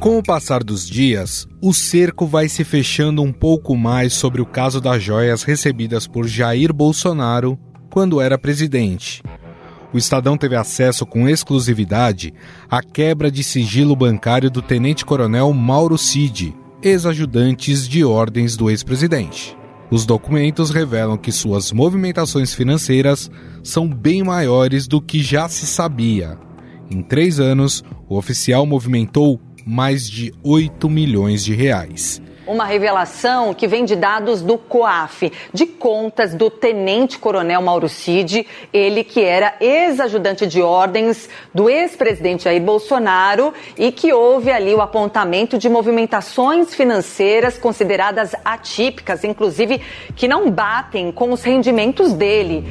Com o passar dos dias, o cerco vai se fechando um pouco mais sobre o caso das joias recebidas por Jair Bolsonaro quando era presidente. O Estadão teve acesso com exclusividade à quebra de sigilo bancário do tenente-coronel Mauro Cid, ex-ajudantes de ordens do ex-presidente. Os documentos revelam que suas movimentações financeiras são bem maiores do que já se sabia. Em três anos, o oficial movimentou mais de 8 milhões de reais. Uma revelação que vem de dados do COAF, de contas do tenente-coronel Mauro Cid, ele que era ex-ajudante de ordens do ex-presidente Jair Bolsonaro e que houve ali o apontamento de movimentações financeiras consideradas atípicas, inclusive que não batem com os rendimentos dele.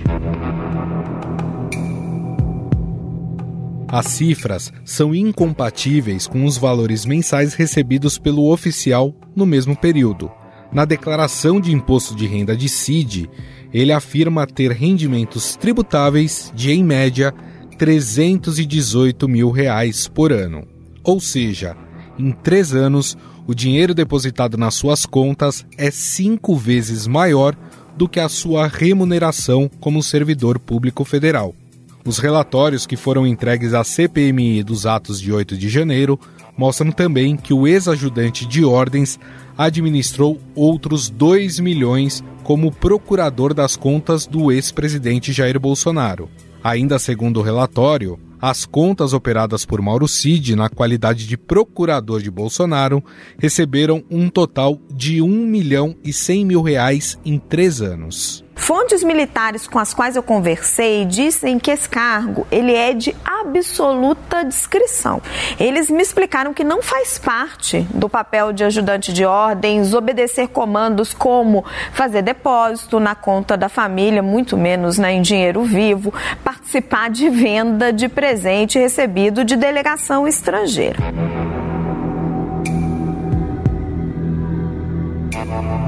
As cifras são incompatíveis com os valores mensais recebidos pelo oficial no mesmo período. Na declaração de imposto de renda de CID, ele afirma ter rendimentos tributáveis de, em média, 318 mil reais por ano. Ou seja, em três anos, o dinheiro depositado nas suas contas é cinco vezes maior do que a sua remuneração como servidor público federal. Os relatórios que foram entregues à CPMI dos atos de 8 de janeiro mostram também que o ex-ajudante de ordens administrou outros 2 milhões como procurador das contas do ex-presidente Jair Bolsonaro. Ainda segundo o relatório, as contas operadas por Mauro Cid na qualidade de procurador de Bolsonaro receberam um total de 1 milhão e 100 mil reais em três anos. Fontes militares com as quais eu conversei dizem que esse cargo ele é de absoluta discrição. Eles me explicaram que não faz parte do papel de ajudante de ordens obedecer comandos como fazer depósito na conta da família, muito menos né, em dinheiro vivo, participar de venda de presente recebido de delegação estrangeira.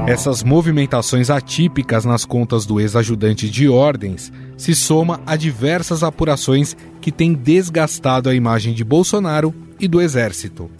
Essas movimentações atípicas nas contas do ex-ajudante de ordens se soma a diversas apurações que têm desgastado a imagem de Bolsonaro e do Exército.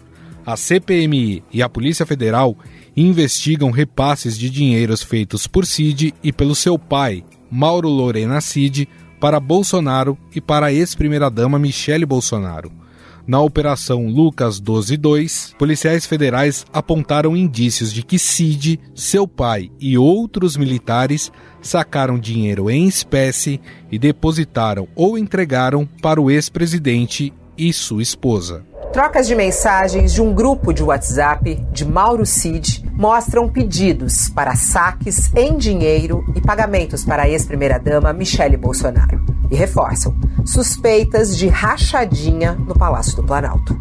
A CPMI e a Polícia Federal investigam repasses de dinheiros feitos por Cid e pelo seu pai, Mauro Lorena Cid, para Bolsonaro e para a ex-primeira-dama Michele Bolsonaro. Na Operação Lucas 12-2, policiais federais apontaram indícios de que Cid, seu pai e outros militares sacaram dinheiro em espécie e depositaram ou entregaram para o ex-presidente e sua esposa. Trocas de mensagens de um grupo de WhatsApp de Mauro Cid mostram pedidos para saques em dinheiro e pagamentos para a ex-primeira-dama Michele Bolsonaro. E reforçam suspeitas de rachadinha no Palácio do Planalto.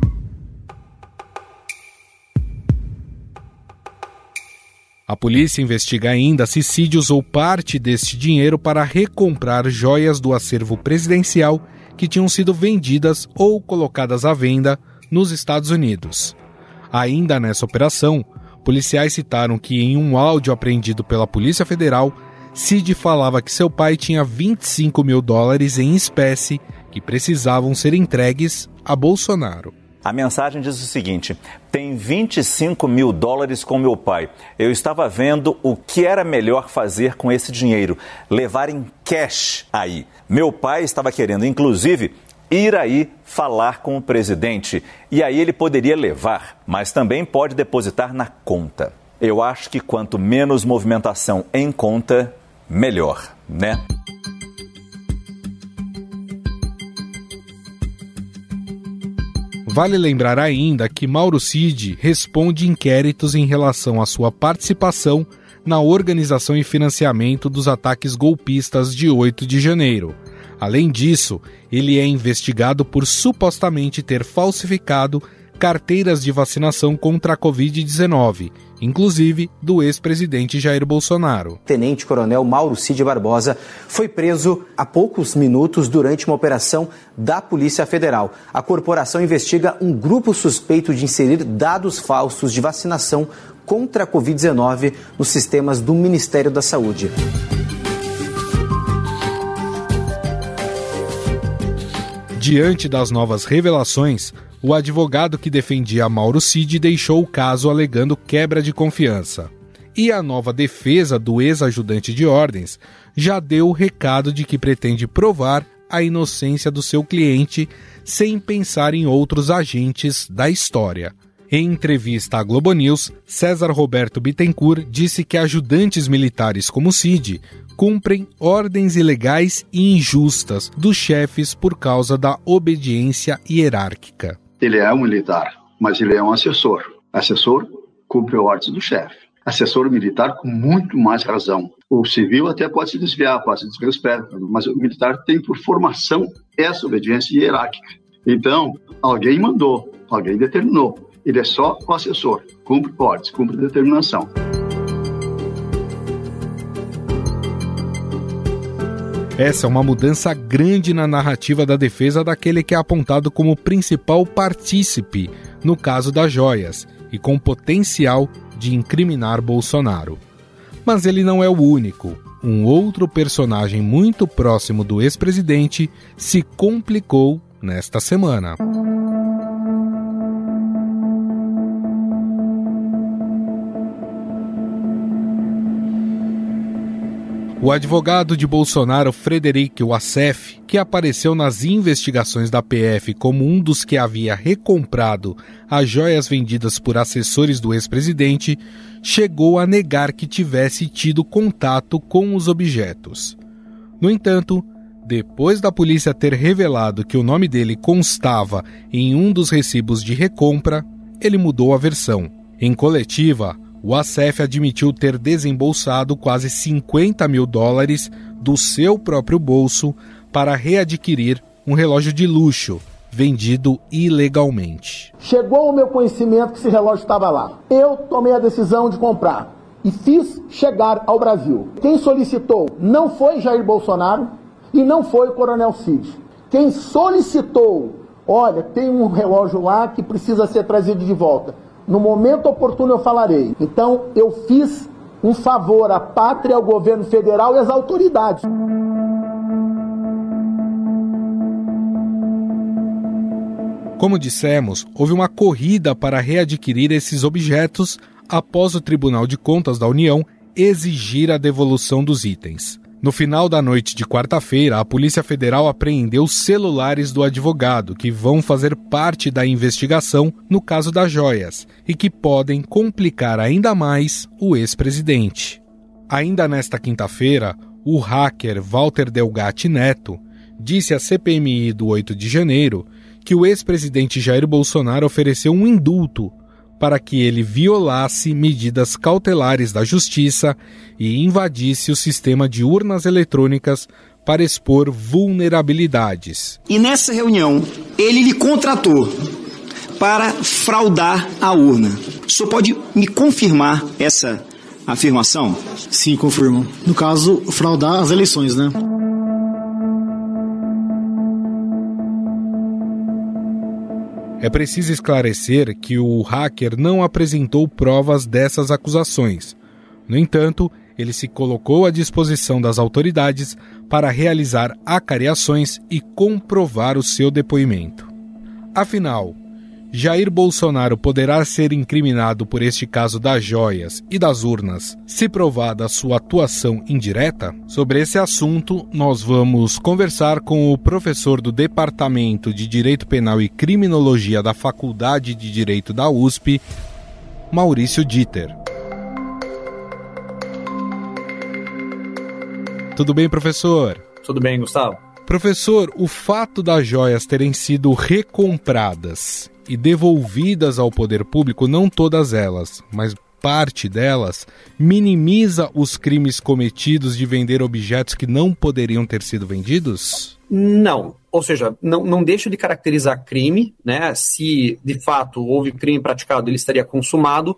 A polícia investiga ainda se Cid usou parte deste dinheiro para recomprar joias do acervo presidencial que tinham sido vendidas ou colocadas à venda nos Estados Unidos. Ainda nessa operação, policiais citaram que em um áudio apreendido pela Polícia Federal, Cid falava que seu pai tinha 25 mil dólares em espécie que precisavam ser entregues a Bolsonaro. A mensagem diz o seguinte: tem 25 mil dólares com meu pai. Eu estava vendo o que era melhor fazer com esse dinheiro, levar em cash aí. Meu pai estava querendo, inclusive, ir aí falar com o presidente. E aí ele poderia levar, mas também pode depositar na conta. Eu acho que quanto menos movimentação em conta, melhor, né? Vale lembrar ainda que Mauro Cid responde inquéritos em relação à sua participação na organização e financiamento dos ataques golpistas de 8 de janeiro. Além disso, ele é investigado por supostamente ter falsificado carteiras de vacinação contra a Covid-19, inclusive do ex-presidente Jair Bolsonaro. Tenente Coronel Mauro Cid Barbosa foi preso há poucos minutos durante uma operação da Polícia Federal. A corporação investiga um grupo suspeito de inserir dados falsos de vacinação contra a Covid-19 nos sistemas do Ministério da Saúde. Diante das novas revelações, O advogado que defendia Mauro Cid deixou o caso alegando quebra de confiança. E a nova defesa do ex-ajudante de ordens já deu o recado de que pretende provar a inocência do seu cliente sem pensar em outros agentes da história. Em entrevista à Globo News, César Roberto Bittencourt disse que ajudantes militares como Cid cumprem ordens ilegais e injustas dos chefes por causa da obediência hierárquica. Ele é um militar, mas ele é um assessor. Assessor cumpre ordens do chefe. Assessor militar com muito mais razão. O civil até pode se desviar, pode se desrespeitar, mas o militar tem por formação essa obediência hierárquica. Então, alguém mandou, alguém determinou. Ele é só o assessor, cumpre ordens, cumpre determinação. Essa é uma mudança grande na narrativa da defesa daquele que é apontado como principal partícipe no caso das joias e com potencial de incriminar Bolsonaro. Mas ele não é o único. Um outro personagem muito próximo do ex-presidente se complicou nesta semana. O advogado de Bolsonaro, Frederic Wassef, que apareceu nas investigações da PF como um dos que havia recomprado as joias vendidas por assessores do ex-presidente, chegou a negar que tivesse tido contato com os objetos. No entanto, depois da polícia ter revelado que o nome dele constava em um dos recibos de recompra, ele mudou a versão. Em coletiva, o ASEF admitiu ter desembolsado quase 50 mil dólares do seu próprio bolso para readquirir um relógio de luxo vendido ilegalmente. Chegou ao meu conhecimento que esse relógio estava lá. Eu tomei a decisão de comprar e fiz chegar ao Brasil. Quem solicitou não foi Jair Bolsonaro e não foi o Coronel Cid. Quem solicitou, olha, tem um relógio lá que precisa ser trazido de volta no momento oportuno eu falarei. Então eu fiz um favor à pátria, ao governo federal e às autoridades. Como dissemos, houve uma corrida para readquirir esses objetos após o Tribunal de Contas da União exigir a devolução dos itens. No final da noite de quarta-feira, a Polícia Federal apreendeu celulares do advogado que vão fazer parte da investigação no caso das joias e que podem complicar ainda mais o ex-presidente. Ainda nesta quinta-feira, o hacker Walter Delgatti Neto disse à CPMI do 8 de janeiro que o ex-presidente Jair Bolsonaro ofereceu um indulto para que ele violasse medidas cautelares da Justiça e invadisse o sistema de urnas eletrônicas para expor vulnerabilidades. E nessa reunião, ele lhe contratou para fraudar a urna. O senhor pode me confirmar essa afirmação? Sim, confirmo. No caso, fraudar as eleições, né? É preciso esclarecer que o hacker não apresentou provas dessas acusações. No entanto, ele se colocou à disposição das autoridades para realizar acariações e comprovar o seu depoimento. Afinal, Jair Bolsonaro poderá ser incriminado por este caso das joias e das urnas, se provada sua atuação indireta? Sobre esse assunto, nós vamos conversar com o professor do Departamento de Direito Penal e Criminologia da Faculdade de Direito da USP, Maurício Dieter. Tudo bem, professor? Tudo bem, Gustavo. Professor, o fato das joias terem sido recompradas e devolvidas ao poder público, não todas elas, mas parte delas, minimiza os crimes cometidos de vender objetos que não poderiam ter sido vendidos? Não. Ou seja, não, não deixa de caracterizar crime, né? Se de fato houve crime praticado, ele estaria consumado.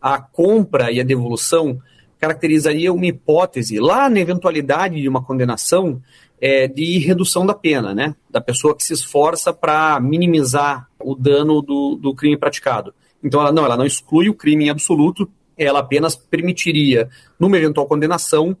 A compra e a devolução caracterizaria uma hipótese, lá na eventualidade de uma condenação, é, de redução da pena, né? Da pessoa que se esforça para minimizar o dano do, do crime praticado. Então, ela não, ela não exclui o crime em absoluto, ela apenas permitiria, numa eventual condenação,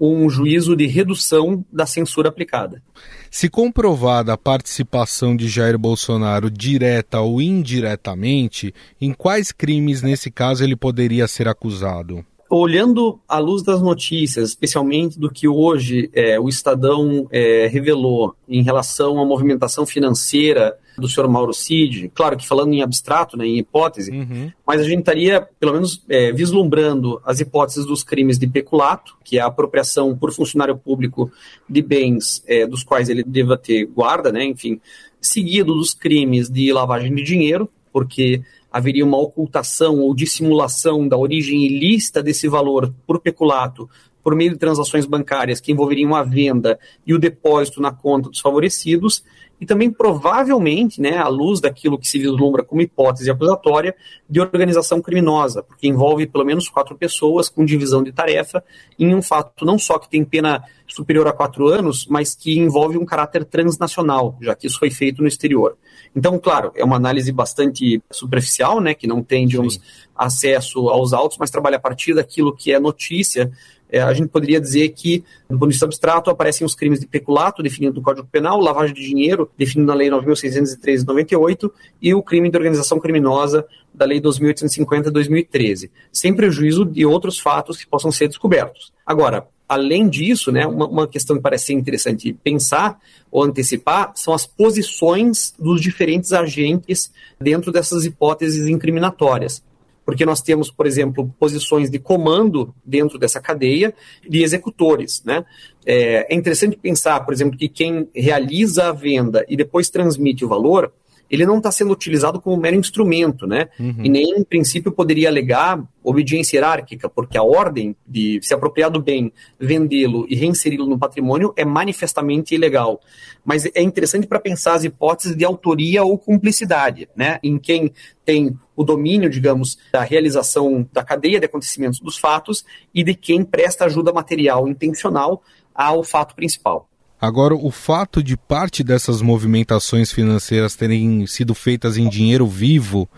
um juízo de redução da censura aplicada. Se comprovada a participação de Jair Bolsonaro direta ou indiretamente, em quais crimes nesse caso ele poderia ser acusado? olhando à luz das notícias, especialmente do que hoje é, o Estadão é, revelou em relação à movimentação financeira do senhor Mauro Cid, claro que falando em abstrato, né, em hipótese, uhum. mas a gente estaria, pelo menos, é, vislumbrando as hipóteses dos crimes de peculato, que é a apropriação por funcionário público de bens é, dos quais ele deva ter guarda, né, enfim, seguido dos crimes de lavagem de dinheiro, porque haveria uma ocultação ou dissimulação da origem ilícita desse valor por peculato por meio de transações bancárias que envolveriam a venda e o depósito na conta dos favorecidos, e também provavelmente, né, à luz daquilo que se vislumbra como hipótese acusatória, de organização criminosa, porque envolve pelo menos quatro pessoas com divisão de tarefa em um fato não só que tem pena superior a quatro anos, mas que envolve um caráter transnacional, já que isso foi feito no exterior. Então, claro, é uma análise bastante superficial, né, que não tem, digamos, Sim. acesso aos autos, mas trabalha a partir daquilo que é notícia. É, a gente poderia dizer que, no ponto de vista abstrato, aparecem os crimes de peculato, definido no Código Penal, lavagem de dinheiro, definido na Lei 9.613 de 98, e o crime de organização criminosa da Lei 2.850 de 2013, sem prejuízo de outros fatos que possam ser descobertos. Agora, além disso, né, uma, uma, questão que parece interessante pensar ou antecipar são as posições dos diferentes agentes dentro dessas hipóteses incriminatórias. Porque nós temos, por exemplo, posições de comando dentro dessa cadeia de executores. Né? É, é interessante pensar, por exemplo, que quem realiza a venda e depois transmite o valor ele não está sendo utilizado como mero instrumento, né? Uhum. E nem, em princípio, poderia alegar obediência hierárquica, porque a ordem de se apropriar do bem, vendê-lo e reinseri-lo no patrimônio é manifestamente ilegal. Mas é interessante para pensar as hipóteses de autoria ou cumplicidade, né? Em quem tem o domínio, digamos, da realização da cadeia de acontecimentos dos fatos e de quem presta ajuda material intencional ao fato principal. Agora, o fato de parte dessas movimentações financeiras terem sido feitas em dinheiro vivo,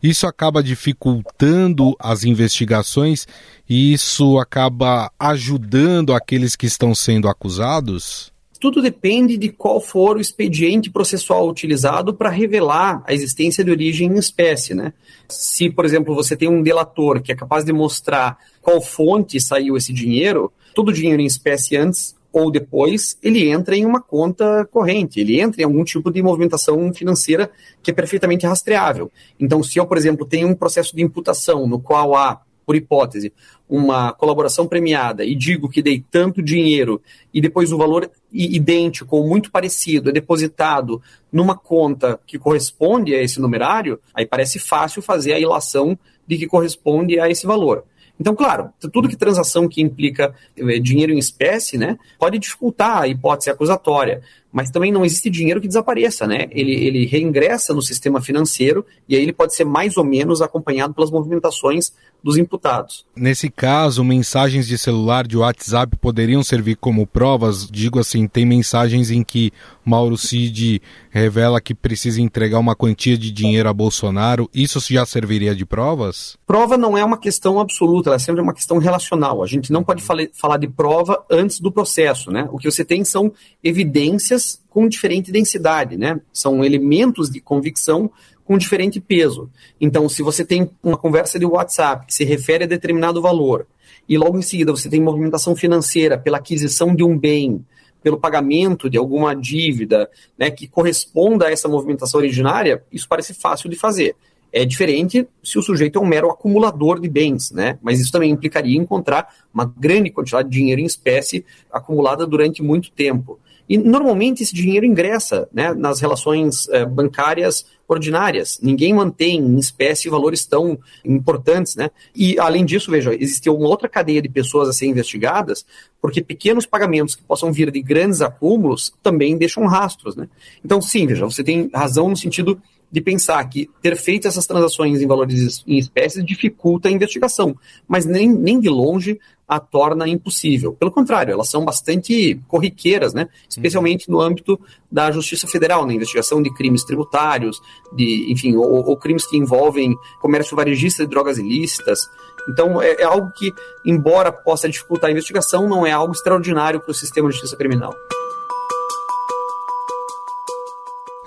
isso acaba dificultando as investigações e isso acaba ajudando aqueles que estão sendo acusados? Tudo depende de qual for o expediente processual utilizado para revelar a existência de origem em espécie, né? Se, por exemplo, você tem um delator que é capaz de mostrar qual fonte saiu esse dinheiro, todo o dinheiro em espécie antes ou depois ele entra em uma conta corrente, ele entra em algum tipo de movimentação financeira que é perfeitamente rastreável. Então, se eu, por exemplo, tenho um processo de imputação no qual há, por hipótese, uma colaboração premiada e digo que dei tanto dinheiro e depois o valor idêntico ou muito parecido é depositado numa conta que corresponde a esse numerário, aí parece fácil fazer a ilação de que corresponde a esse valor. Então, claro, tudo que transação que implica eh, dinheiro em espécie, né, pode dificultar a hipótese acusatória, mas também não existe dinheiro que desapareça, né? Ele, ele reingressa no sistema financeiro e aí ele pode ser mais ou menos acompanhado pelas movimentações dos imputados. Nesse caso, mensagens de celular de WhatsApp poderiam servir como provas? Digo assim, tem mensagens em que Mauro Cid revela que precisa entregar uma quantia de dinheiro a Bolsonaro. Isso já serviria de provas? Prova não é uma questão absoluta, ela é sempre uma questão relacional. A gente não pode falar de prova antes do processo, né? O que você tem são evidências com diferente densidade, né? São elementos de convicção com diferente peso. Então, se você tem uma conversa de WhatsApp que se refere a determinado valor, e logo em seguida você tem movimentação financeira pela aquisição de um bem, pelo pagamento de alguma dívida, né, que corresponda a essa movimentação originária, isso parece fácil de fazer. É diferente se o sujeito é um mero acumulador de bens, né? Mas isso também implicaria encontrar uma grande quantidade de dinheiro em espécie acumulada durante muito tempo. E normalmente esse dinheiro ingressa né, nas relações eh, bancárias ordinárias. Ninguém mantém em espécie valores tão importantes, né? E além disso, veja, existe uma outra cadeia de pessoas a serem investigadas, porque pequenos pagamentos que possam vir de grandes acúmulos também deixam rastros, né? Então, sim, veja, você tem razão no sentido de pensar que ter feito essas transações em valores em espécies dificulta a investigação, mas nem, nem de longe a torna impossível. Pelo contrário, elas são bastante corriqueiras, né? especialmente no âmbito da Justiça Federal, na investigação de crimes tributários, de, enfim, ou, ou crimes que envolvem comércio varejista de drogas ilícitas. Então, é, é algo que, embora possa dificultar a investigação, não é algo extraordinário para o sistema de justiça criminal.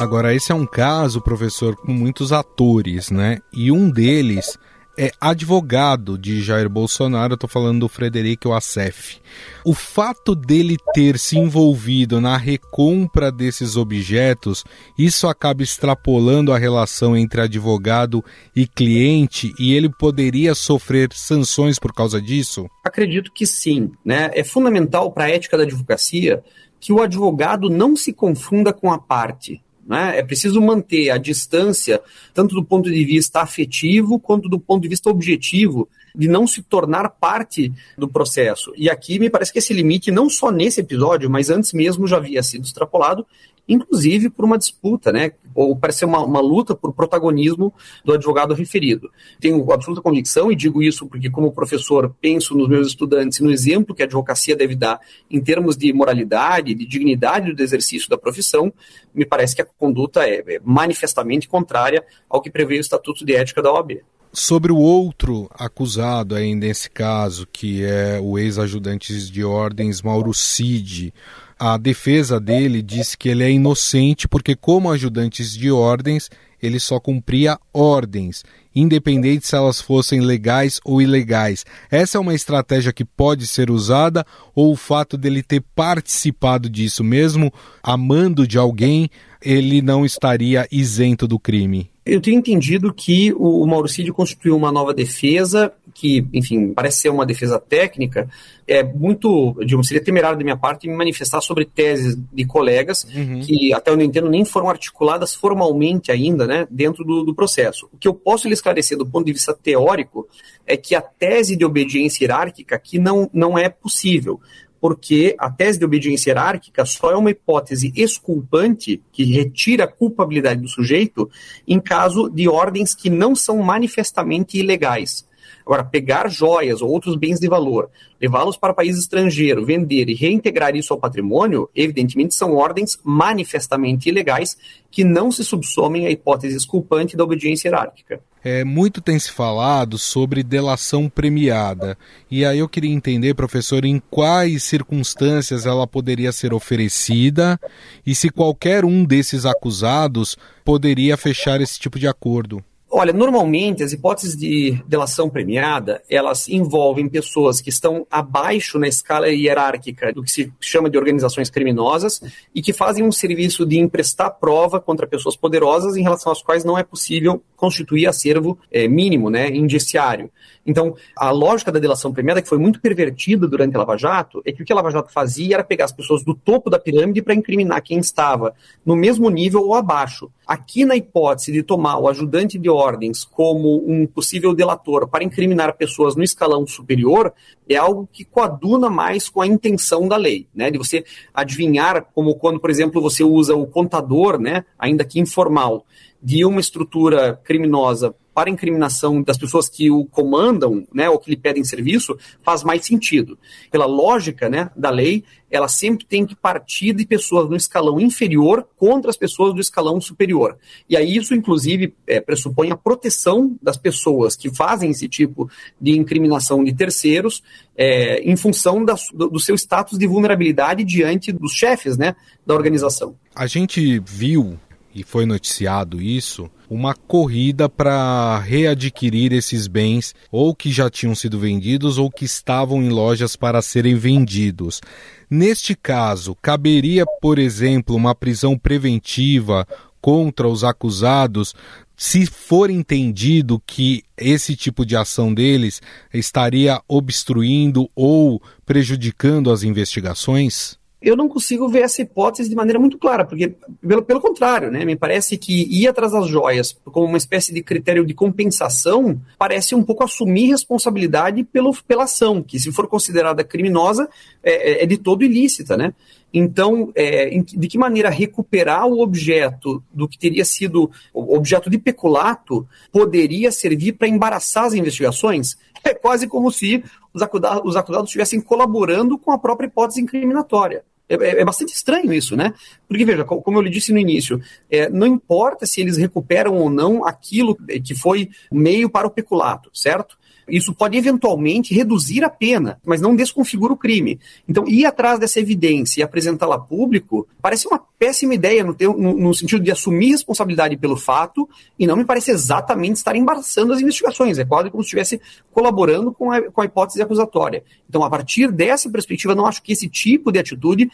Agora, esse é um caso, professor, com muitos atores, né? E um deles é advogado de Jair Bolsonaro, eu tô falando do Frederico Assef. O fato dele ter se envolvido na recompra desses objetos, isso acaba extrapolando a relação entre advogado e cliente e ele poderia sofrer sanções por causa disso? Acredito que sim, né? É fundamental para a ética da advocacia que o advogado não se confunda com a parte. Né? É preciso manter a distância, tanto do ponto de vista afetivo quanto do ponto de vista objetivo, de não se tornar parte do processo. E aqui me parece que esse limite, não só nesse episódio, mas antes mesmo já havia sido extrapolado, inclusive por uma disputa, né? Ou parece ser uma, uma luta por protagonismo do advogado referido. Tenho absoluta convicção, e digo isso porque, como professor, penso nos meus estudantes e no exemplo que a advocacia deve dar em termos de moralidade, de dignidade do exercício da profissão, me parece que a conduta é, é manifestamente contrária ao que prevê o Estatuto de Ética da OAB. Sobre o outro acusado ainda nesse caso, que é o ex-ajudante de ordens Mauro Cid, a defesa dele diz que ele é inocente porque, como ajudantes de ordens, ele só cumpria ordens, independente se elas fossem legais ou ilegais. Essa é uma estratégia que pode ser usada ou o fato dele ter participado disso, mesmo amando de alguém, ele não estaria isento do crime? Eu tenho entendido que o Mauricídio constituiu uma nova defesa, que, enfim, parece ser uma defesa técnica. É muito, digamos, seria temerário da minha parte me manifestar sobre teses de colegas uhum. que, até onde eu entendo, nem foram articuladas formalmente ainda, né, dentro do, do processo. O que eu posso lhe esclarecer do ponto de vista teórico é que a tese de obediência hierárquica aqui não, não é possível porque a tese de obediência hierárquica só é uma hipótese exculpante que retira a culpabilidade do sujeito em caso de ordens que não são manifestamente ilegais. Agora, pegar joias ou outros bens de valor, levá-los para país estrangeiro, vender e reintegrar isso ao patrimônio, evidentemente são ordens manifestamente ilegais que não se subsomem à hipótese esculpante da obediência hierárquica. É, muito tem se falado sobre delação premiada. E aí eu queria entender, professor, em quais circunstâncias ela poderia ser oferecida e se qualquer um desses acusados poderia fechar esse tipo de acordo. Olha, normalmente as hipóteses de delação premiada, elas envolvem pessoas que estão abaixo na escala hierárquica do que se chama de organizações criminosas e que fazem um serviço de emprestar prova contra pessoas poderosas em relação às quais não é possível constituir acervo é, mínimo, né, indiciário. Então, a lógica da delação premiada, que foi muito pervertida durante a Lava Jato, é que o que a Lava Jato fazia era pegar as pessoas do topo da pirâmide para incriminar quem estava no mesmo nível ou abaixo. Aqui, na hipótese de tomar o ajudante de ordens como um possível delator para incriminar pessoas no escalão superior, é algo que coaduna mais com a intenção da lei, né? De você adivinhar, como quando, por exemplo, você usa o contador, né? Ainda que informal, de uma estrutura criminosa para a incriminação das pessoas que o comandam, né, ou que lhe pedem serviço, faz mais sentido. Pela lógica, né, da lei, ela sempre tem que partir de pessoas no escalão inferior contra as pessoas do escalão superior. E aí isso, inclusive, é, pressupõe a proteção das pessoas que fazem esse tipo de incriminação de terceiros é, em função da, do, seu status de vulnerabilidade diante dos chefes, né, da organização. A gente viu e foi noticiado isso, uma corrida para readquirir esses bens, ou que já tinham sido vendidos ou que estavam em lojas para serem vendidos. Neste caso, caberia, por exemplo, uma prisão preventiva contra os acusados se for entendido que esse tipo de ação deles estaria obstruindo ou prejudicando as investigações? Eu não consigo ver essa hipótese de maneira muito clara, porque, pelo, pelo contrário, né, me parece que ir atrás das joias como uma espécie de critério de compensação parece um pouco assumir responsabilidade pelo, pela ação, que se for considerada criminosa, é, é, é de todo ilícita, né? Então, é, de que maneira recuperar o objeto do que teria sido objeto de peculato poderia servir para embaraçar as investigações? É quase como se os acusados, os acusados estivessem colaborando com a própria hipótese incriminatória. É, é, é, bastante estranho isso, né? Porque, veja, como eu lhe disse no início, é, não importa se eles recuperam ou não aquilo que foi meio para o peculato, certo? Isso pode eventualmente reduzir a pena, mas não desconfigura o crime. Então, ir atrás dessa evidência e apresentá-la a público parece uma péssima ideia no, no, no, sentido de assumir responsabilidade pelo fato e não me parece exatamente estar embaraçando as investigações. É quase como se estivesse colaborando com a, com a hipótese acusatória. Então, a partir dessa perspectiva, não acho que esse tipo de atitude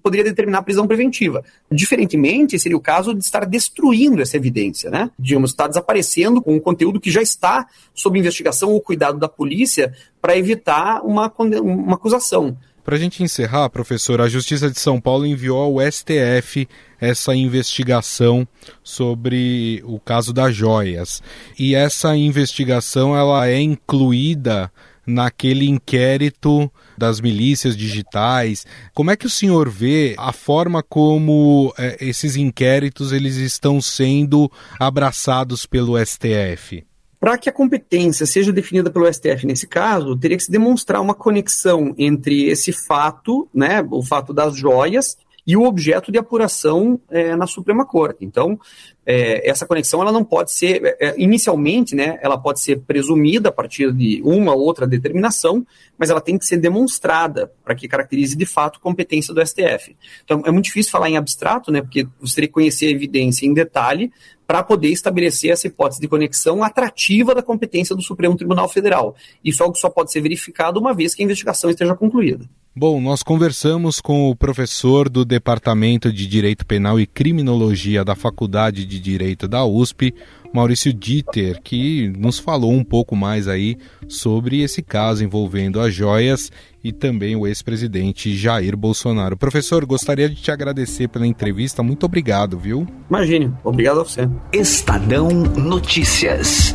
poderia determinar prisão preventiva. Diferentemente, seria o caso de estar destruindo essa evidência, né? Digamos, estar desaparecendo com um conteúdo que já está sob investigação ou cuidado da polícia para evitar uma, uma acusação. Para a gente encerrar, professor, a Justiça de São Paulo enviou ao STF essa investigação sobre o caso das joias. E essa investigação ela é incluída naquele inquérito das milícias digitais. Como é que o senhor vê a forma como é, esses inquéritos eles estão sendo abraçados pelo STF? Para que a competência seja definida pelo STF nesse caso, teria que se demonstrar uma conexão entre esse fato, né, o fato das joias, e o objeto de apuração é, na Suprema Corte. Então, é, essa conexão ela não pode ser, é, é, inicialmente, né, ela pode ser presumida a partir de uma ou outra determinação, mas ela tem que ser demonstrada para que caracterize de fato competência do STF. Então, é muito difícil falar em abstrato, né, porque você teria que conhecer a evidência em detalhe para poder estabelecer essa hipótese de conexão atrativa da competência do Supremo Tribunal Federal. Isso é algo que só pode ser verificado uma vez que a investigação esteja concluída. Bom, nós conversamos com o professor do Departamento de Direito Penal e Criminologia da Faculdade de Direito da USP, Maurício Dieter, que nos falou um pouco mais aí sobre esse caso envolvendo as joias e também o ex-presidente Jair Bolsonaro. Professor, gostaria de te agradecer pela entrevista. Muito obrigado, viu? Imagine. Obrigado a você. Estadão Notícias.